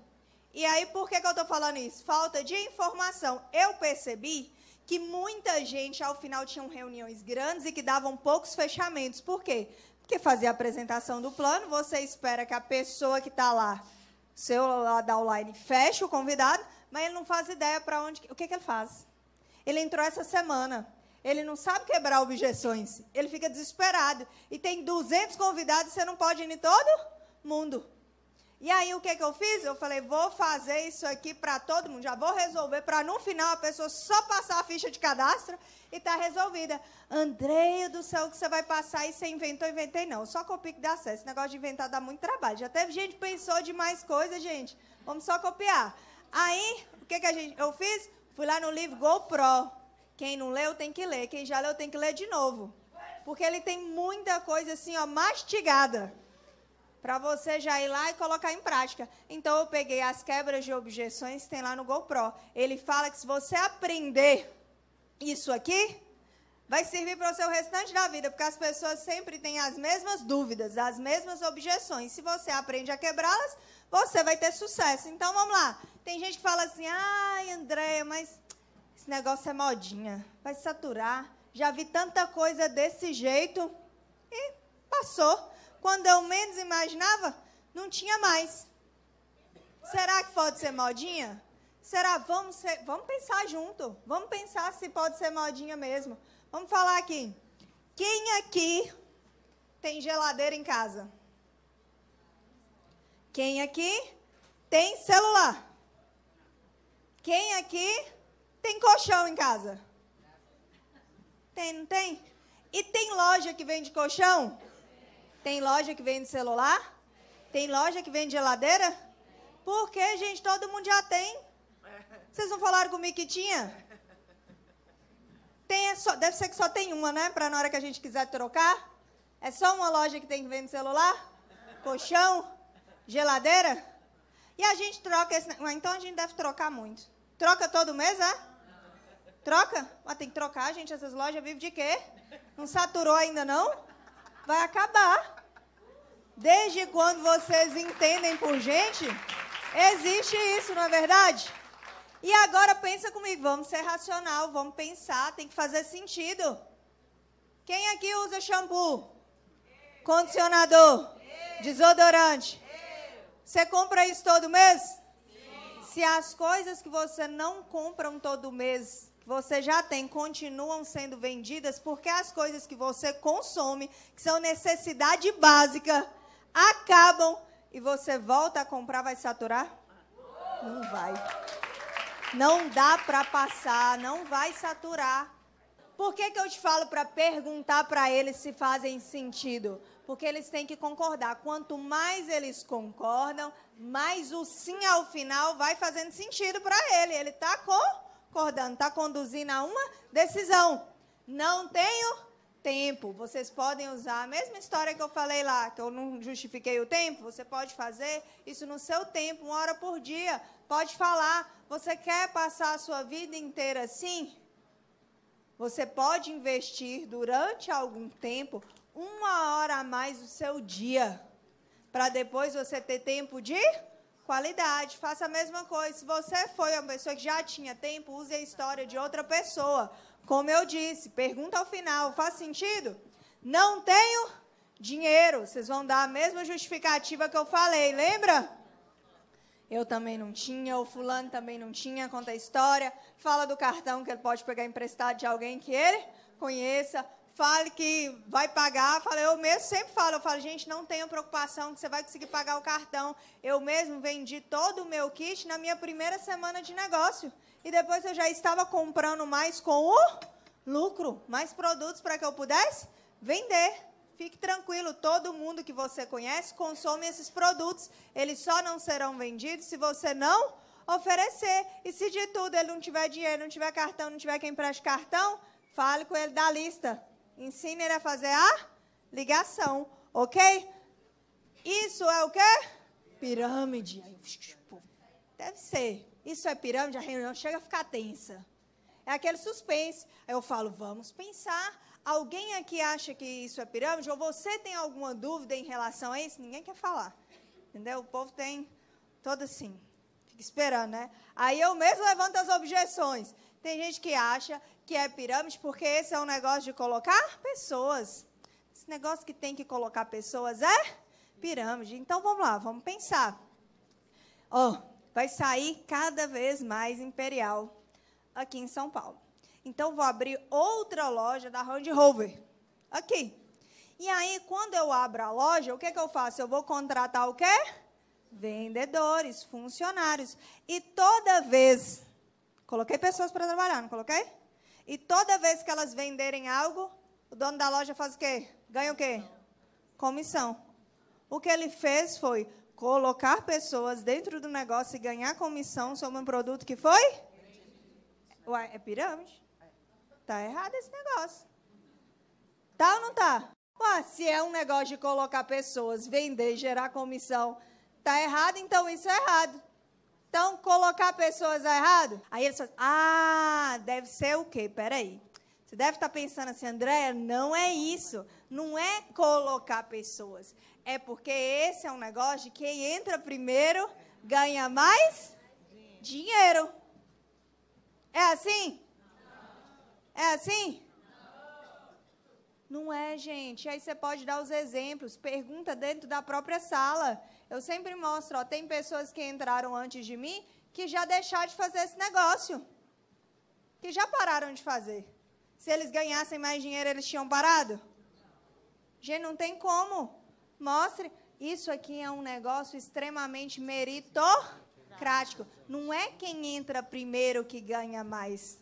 E aí por que, que eu estou falando isso? Falta de informação. Eu percebi que muita gente ao final tinham reuniões grandes e que davam poucos fechamentos. Por quê? Porque fazer a apresentação do plano, você espera que a pessoa que está lá, seu lá da online, feche o convidado, mas ele não faz ideia para onde. O que, que ele faz? Ele entrou essa semana. Ele não sabe quebrar objeções. Ele fica desesperado. E tem 200 convidados, você não pode ir em todo mundo. E aí o que, que eu fiz? Eu falei, vou fazer isso aqui para todo mundo, já vou resolver, para no final a pessoa só passar a ficha de cadastro e tá resolvida. Andreia do céu, que você vai passar e você inventou, inventei não. Só copia que dá acesso. Esse negócio de inventar dá muito trabalho. Já teve gente que pensou de mais coisas, gente. Vamos só copiar. Aí, o que, que a gente, eu fiz? Fui lá no livro GoPro. Quem não leu tem que ler. Quem já leu tem que ler de novo. Porque ele tem muita coisa assim, ó, mastigada para você já ir lá e colocar em prática. Então eu peguei as quebras de objeções tem lá no GoPro. Ele fala que se você aprender isso aqui, vai servir para o seu restante da vida, porque as pessoas sempre têm as mesmas dúvidas, as mesmas objeções. Se você aprende a quebrá-las, você vai ter sucesso. Então vamos lá. Tem gente que fala assim: "Ai, Andréia, mas esse negócio é modinha, vai saturar. Já vi tanta coisa desse jeito e passou quando eu menos imaginava, não tinha mais. Será que pode ser modinha? Será? Vamos, ser, vamos pensar junto. Vamos pensar se pode ser modinha mesmo. Vamos falar aqui. Quem aqui tem geladeira em casa? Quem aqui tem celular? Quem aqui tem colchão em casa? Tem, não tem? E tem loja que vende colchão? Tem loja que vende celular? Tem loja que vende geladeira? Porque, gente, todo mundo já tem. Vocês não falaram comigo que tinha? Tem, é só, deve ser que só tem uma, né? Para na hora que a gente quiser trocar. É só uma loja que tem que vender celular? Colchão? Geladeira? E a gente troca esse. Então a gente deve trocar muito. Troca todo mês, é? Troca? Mas tem que trocar, gente. Essas lojas vivem de quê? Não saturou ainda, não? Vai acabar. Desde quando vocês entendem por gente, existe isso, não é verdade? E agora pensa comigo, vamos ser racional, vamos pensar, tem que fazer sentido. Quem aqui usa shampoo? Condicionador? Desodorante? Você compra isso todo mês? Se as coisas que você não compram todo mês, você já tem, continuam sendo vendidas, porque as coisas que você consome, que são necessidade básica, acabam e você volta a comprar, vai saturar? Não vai. Não dá para passar, não vai saturar. Por que, que eu te falo para perguntar para eles se fazem sentido? Porque eles têm que concordar. Quanto mais eles concordam, mais o sim ao final vai fazendo sentido para ele. Ele está concordando, está conduzindo a uma decisão. Não tenho tempo. Vocês podem usar a mesma história que eu falei lá, que eu não justifiquei o tempo. Você pode fazer isso no seu tempo, uma hora por dia. Pode falar. Você quer passar a sua vida inteira assim? Você pode investir durante algum tempo uma hora a mais do seu dia, para depois você ter tempo de qualidade. Faça a mesma coisa. Se você foi uma pessoa que já tinha tempo, use a história de outra pessoa. Como eu disse, pergunta ao final: faz sentido? Não tenho dinheiro. Vocês vão dar a mesma justificativa que eu falei, lembra? Eu também não tinha, o fulano também não tinha, conta a história, fala do cartão que ele pode pegar emprestado de alguém que ele conheça, fale que vai pagar, fala, eu mesmo sempre falo, eu falo, gente, não tenha preocupação que você vai conseguir pagar o cartão. Eu mesmo vendi todo o meu kit na minha primeira semana de negócio. E depois eu já estava comprando mais com o lucro, mais produtos para que eu pudesse vender. Fique tranquilo, todo mundo que você conhece consome esses produtos. Eles só não serão vendidos se você não oferecer. E se de tudo ele não tiver dinheiro, não tiver cartão, não tiver quem preste cartão, fale com ele da lista. Ensine ele a fazer a ligação, ok? Isso é o quê? Pirâmide. Deve ser. Isso é pirâmide, a reunião chega a ficar tensa. É aquele suspense. Aí eu falo, vamos pensar Alguém aqui acha que isso é pirâmide? Ou você tem alguma dúvida em relação a isso? Ninguém quer falar. Entendeu? O povo tem todo assim. Fica esperando, né? Aí eu mesmo levanto as objeções. Tem gente que acha que é pirâmide porque esse é um negócio de colocar pessoas. Esse negócio que tem que colocar pessoas é pirâmide. Então vamos lá, vamos pensar. Ó, oh, vai sair cada vez mais imperial aqui em São Paulo. Então, vou abrir outra loja da Range Rover. Aqui. E aí, quando eu abro a loja, o que, que eu faço? Eu vou contratar o quê? Vendedores, funcionários. E toda vez. Coloquei pessoas para trabalhar, não coloquei? E toda vez que elas venderem algo, o dono da loja faz o quê? Ganha o quê? Comissão. O que ele fez foi colocar pessoas dentro do negócio e ganhar comissão sobre um produto que foi? Ué, é pirâmide. Tá errado esse negócio. Tá ou não tá? Ué, se é um negócio de colocar pessoas, vender, gerar comissão, tá errado, então isso é errado. Então, colocar pessoas errado? Aí eles falam, ah, deve ser o quê? Peraí. Você deve estar pensando assim, Andréia, não é isso. Não é colocar pessoas. É porque esse é um negócio de quem entra primeiro ganha mais dinheiro. É assim? É assim? Não é, gente. Aí você pode dar os exemplos. Pergunta dentro da própria sala. Eu sempre mostro, ó, tem pessoas que entraram antes de mim que já deixaram de fazer esse negócio. Que já pararam de fazer. Se eles ganhassem mais dinheiro, eles tinham parado? Gente, não tem como. Mostre. Isso aqui é um negócio extremamente meritocrático. Não é quem entra primeiro que ganha mais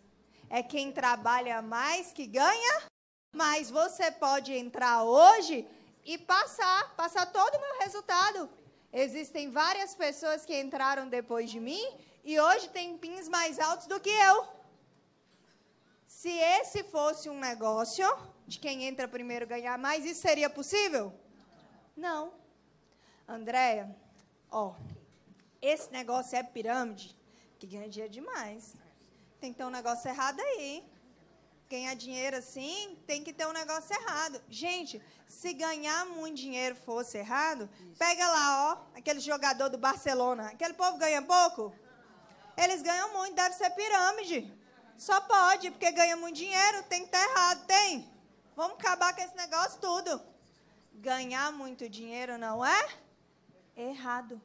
é quem trabalha mais que ganha mais. Você pode entrar hoje e passar, passar todo o meu resultado. Existem várias pessoas que entraram depois de mim e hoje têm pins mais altos do que eu. Se esse fosse um negócio de quem entra primeiro ganhar mais, isso seria possível? Não. Andréia, ó, esse negócio é pirâmide que ganha dinheiro demais tem que ter um negócio errado aí. Ganhar dinheiro assim, tem que ter um negócio errado. Gente, se ganhar muito dinheiro fosse errado, pega lá, ó, aquele jogador do Barcelona. Aquele povo ganha pouco? Eles ganham muito, deve ser pirâmide. Só pode, porque ganha muito dinheiro, tem que estar errado, tem. Vamos acabar com esse negócio tudo. Ganhar muito dinheiro não é errado.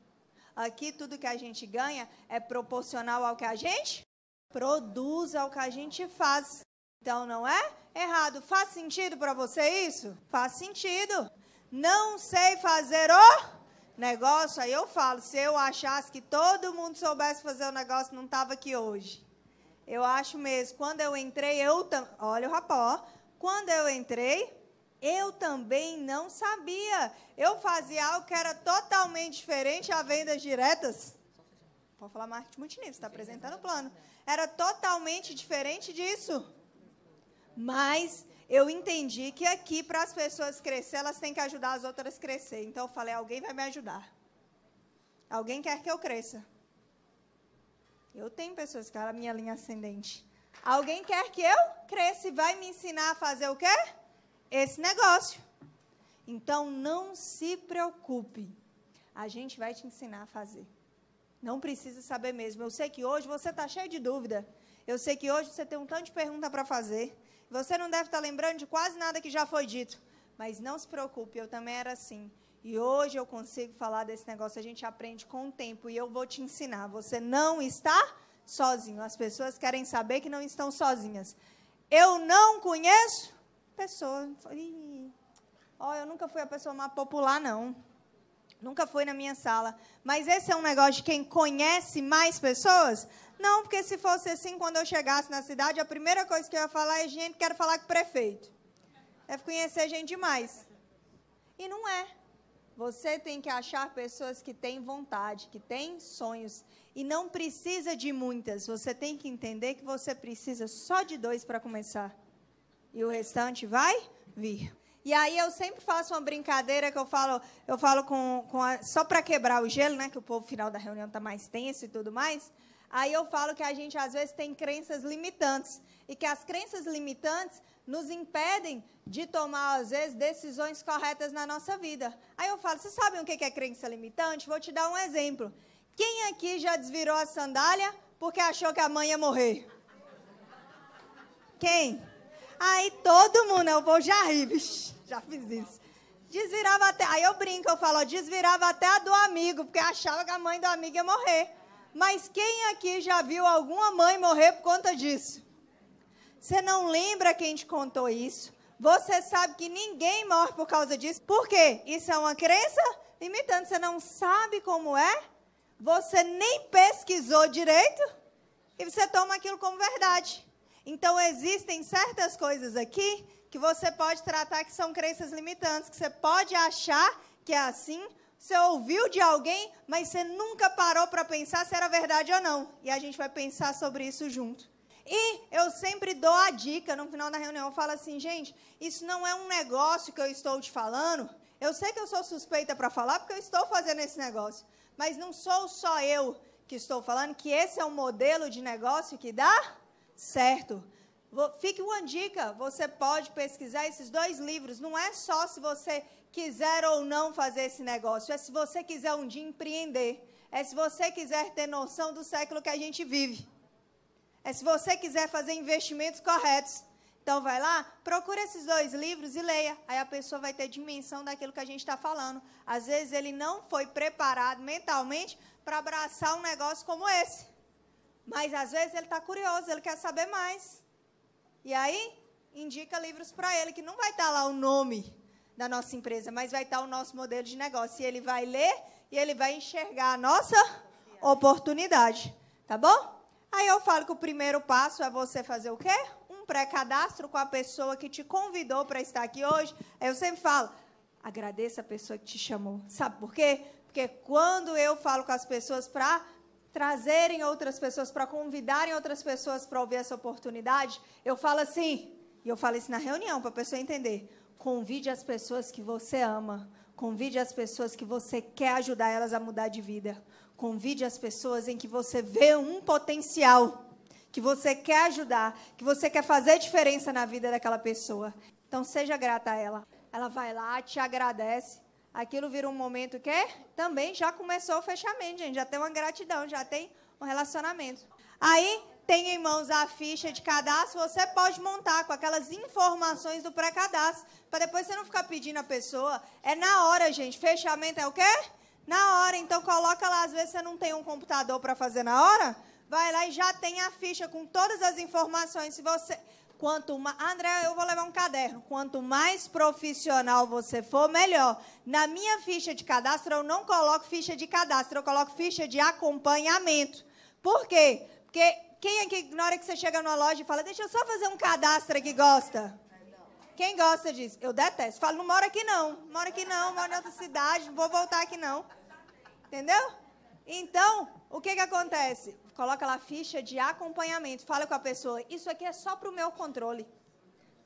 Aqui tudo que a gente ganha é proporcional ao que a gente produz, ao que a gente faz. Então não é errado. Faz sentido para você isso? Faz sentido. Não sei fazer o negócio, aí eu falo, se eu achasse que todo mundo soubesse fazer o negócio, não estava aqui hoje. Eu acho mesmo. Quando eu entrei, eu tam... olha o rapó. Quando eu entrei, eu também não sabia. Eu fazia algo que era totalmente diferente a vendas diretas. Pode falar marketing multinível, você está apresentando o plano. Era totalmente diferente disso. Mas eu entendi que aqui, para as pessoas crescer, elas têm que ajudar as outras a crescer. Então eu falei, alguém vai me ajudar. Alguém quer que eu cresça. Eu tenho pessoas que eram a minha linha ascendente. Alguém quer que eu cresça e vai me ensinar a fazer o quê? Esse negócio. Então não se preocupe. A gente vai te ensinar a fazer. Não precisa saber mesmo. Eu sei que hoje você está cheio de dúvida. Eu sei que hoje você tem um tanto de pergunta para fazer. Você não deve estar lembrando de quase nada que já foi dito. Mas não se preocupe, eu também era assim. E hoje eu consigo falar desse negócio. A gente aprende com o tempo e eu vou te ensinar. Você não está sozinho. As pessoas querem saber que não estão sozinhas. Eu não conheço pessoa. Oh, eu nunca fui a pessoa mais popular, não. Nunca foi na minha sala. Mas esse é um negócio de quem conhece mais pessoas? Não, porque se fosse assim, quando eu chegasse na cidade, a primeira coisa que eu ia falar é: gente, quero falar com o prefeito. Deve conhecer gente demais. E não é. Você tem que achar pessoas que têm vontade, que têm sonhos. E não precisa de muitas. Você tem que entender que você precisa só de dois para começar. E o restante vai vir. E aí eu sempre faço uma brincadeira que eu falo, eu falo com, com a, só para quebrar o gelo, né? Que o povo final da reunião está mais tenso e tudo mais. Aí eu falo que a gente às vezes tem crenças limitantes e que as crenças limitantes nos impedem de tomar às vezes decisões corretas na nossa vida. Aí eu falo, vocês sabem o que é crença limitante? Vou te dar um exemplo. Quem aqui já desvirou a sandália porque achou que a mãe ia morrer? Quem? Aí todo mundo, eu vou já rir, já fiz isso. Desvirava até, aí eu brinco, eu falo, desvirava até a do amigo, porque achava que a mãe do amigo ia morrer. Mas quem aqui já viu alguma mãe morrer por conta disso? Você não lembra quem te contou isso? Você sabe que ninguém morre por causa disso. Por quê? Isso é uma crença limitante. Você não sabe como é, você nem pesquisou direito e você toma aquilo como verdade. Então, existem certas coisas aqui que você pode tratar que são crenças limitantes, que você pode achar que é assim, você ouviu de alguém, mas você nunca parou para pensar se era verdade ou não. E a gente vai pensar sobre isso junto. E eu sempre dou a dica no final da reunião, eu falo assim, gente, isso não é um negócio que eu estou te falando. Eu sei que eu sou suspeita para falar porque eu estou fazendo esse negócio, mas não sou só eu que estou falando que esse é um modelo de negócio que dá certo. Fique uma dica, você pode pesquisar esses dois livros. Não é só se você quiser ou não fazer esse negócio, é se você quiser um dia empreender. É se você quiser ter noção do século que a gente vive. É se você quiser fazer investimentos corretos. Então vai lá, procura esses dois livros e leia. Aí a pessoa vai ter dimensão daquilo que a gente está falando. Às vezes ele não foi preparado mentalmente para abraçar um negócio como esse. Mas às vezes ele está curioso, ele quer saber mais. E aí, indica livros para ele, que não vai estar tá lá o nome da nossa empresa, mas vai estar tá o nosso modelo de negócio. E ele vai ler e ele vai enxergar a nossa oportunidade. Tá bom? Aí eu falo que o primeiro passo é você fazer o quê? Um pré-cadastro com a pessoa que te convidou para estar aqui hoje. Eu sempre falo, agradeça a pessoa que te chamou. Sabe por quê? Porque quando eu falo com as pessoas para trazerem outras pessoas, para convidarem outras pessoas para ouvir essa oportunidade, eu falo assim, e eu falo isso na reunião para a pessoa entender. Convide as pessoas que você ama, convide as pessoas que você quer ajudar elas a mudar de vida. Convide as pessoas em que você vê um potencial, que você quer ajudar, que você quer fazer diferença na vida daquela pessoa. Então seja grata a ela. Ela vai lá, te agradece, aquilo vira um momento que também já começou o fechamento, gente. Já tem uma gratidão, já tem um relacionamento. Aí tem em mãos a ficha de cadastro, você pode montar com aquelas informações do pré-cadastro, para depois você não ficar pedindo a pessoa. É na hora, gente. Fechamento é o quê? Na hora, então coloca lá, às vezes você não tem um computador para fazer na hora, vai lá e já tem a ficha com todas as informações. Se você quanto mais, André, eu vou levar um caderno. Quanto mais profissional você for, melhor. Na minha ficha de cadastro eu não coloco ficha de cadastro, eu coloco ficha de acompanhamento. Por quê? Porque quem aqui, na hora que você chega numa loja e fala, deixa eu só fazer um cadastro aqui, gosta? Quem gosta disso? Eu detesto. Falo, não moro aqui não. Moro aqui não, moro em outra cidade, não vou voltar aqui não. Entendeu? Então, o que, que acontece? Coloca lá ficha de acompanhamento. Fala com a pessoa, isso aqui é só para o meu controle.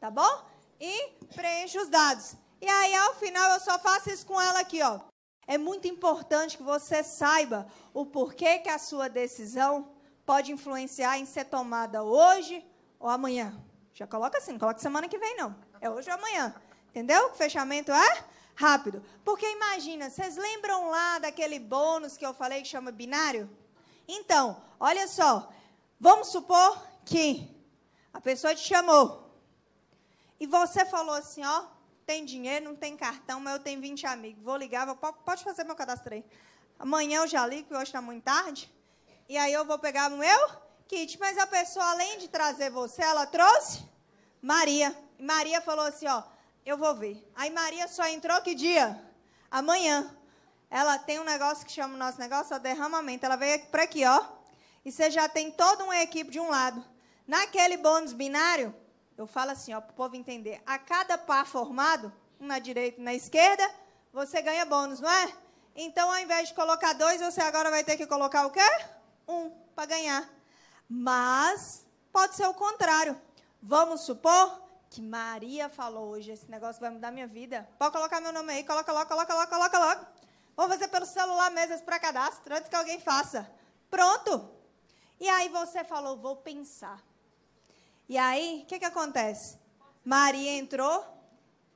Tá bom? E preenche os dados. E aí, ao final, eu só faço isso com ela aqui, ó. É muito importante que você saiba o porquê que a sua decisão pode influenciar em ser tomada hoje ou amanhã. Já coloca assim, não coloca semana que vem, não. É hoje ou amanhã. Entendeu? O fechamento é rápido. Porque imagina, vocês lembram lá daquele bônus que eu falei que chama binário? Então, olha só. Vamos supor que a pessoa te chamou. E você falou assim, ó, tem dinheiro, não tem cartão, mas eu tenho 20 amigos. Vou ligar, vou, pode fazer meu cadastro aí. Amanhã eu já ligo, porque hoje está muito tarde. E aí eu vou pegar o meu kit. Mas a pessoa, além de trazer você, ela trouxe Maria. Maria falou assim, ó, eu vou ver. Aí Maria só entrou que dia? Amanhã. Ela tem um negócio que chama o nosso negócio, o derramamento. Ela veio para aqui, ó. E você já tem toda uma equipe de um lado. Naquele bônus binário, eu falo assim, ó, para o povo entender. A cada par formado, um na direita e na esquerda, você ganha bônus, não é? Então, ao invés de colocar dois, você agora vai ter que colocar o quê? Um, para ganhar. Mas, pode ser o contrário. Vamos supor que Maria falou hoje, esse negócio vai mudar minha vida. Pode colocar meu nome aí, coloca logo, coloca logo, coloca logo. Vou fazer pelo celular mesmo para cadastro, antes que alguém faça. Pronto. E aí você falou, vou pensar. E aí, o que, que acontece? Maria entrou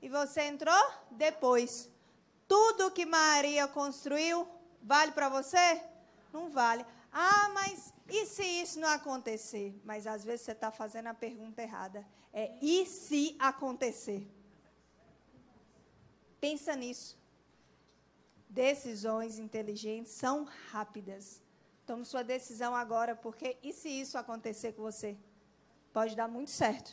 e você entrou depois. Tudo que Maria construiu vale para você? Não vale. Ah, mas e se isso não acontecer? Mas às vezes você está fazendo a pergunta errada. É e se acontecer? Pensa nisso. Decisões inteligentes são rápidas. Tome sua decisão agora, porque e se isso acontecer com você? Pode dar muito certo.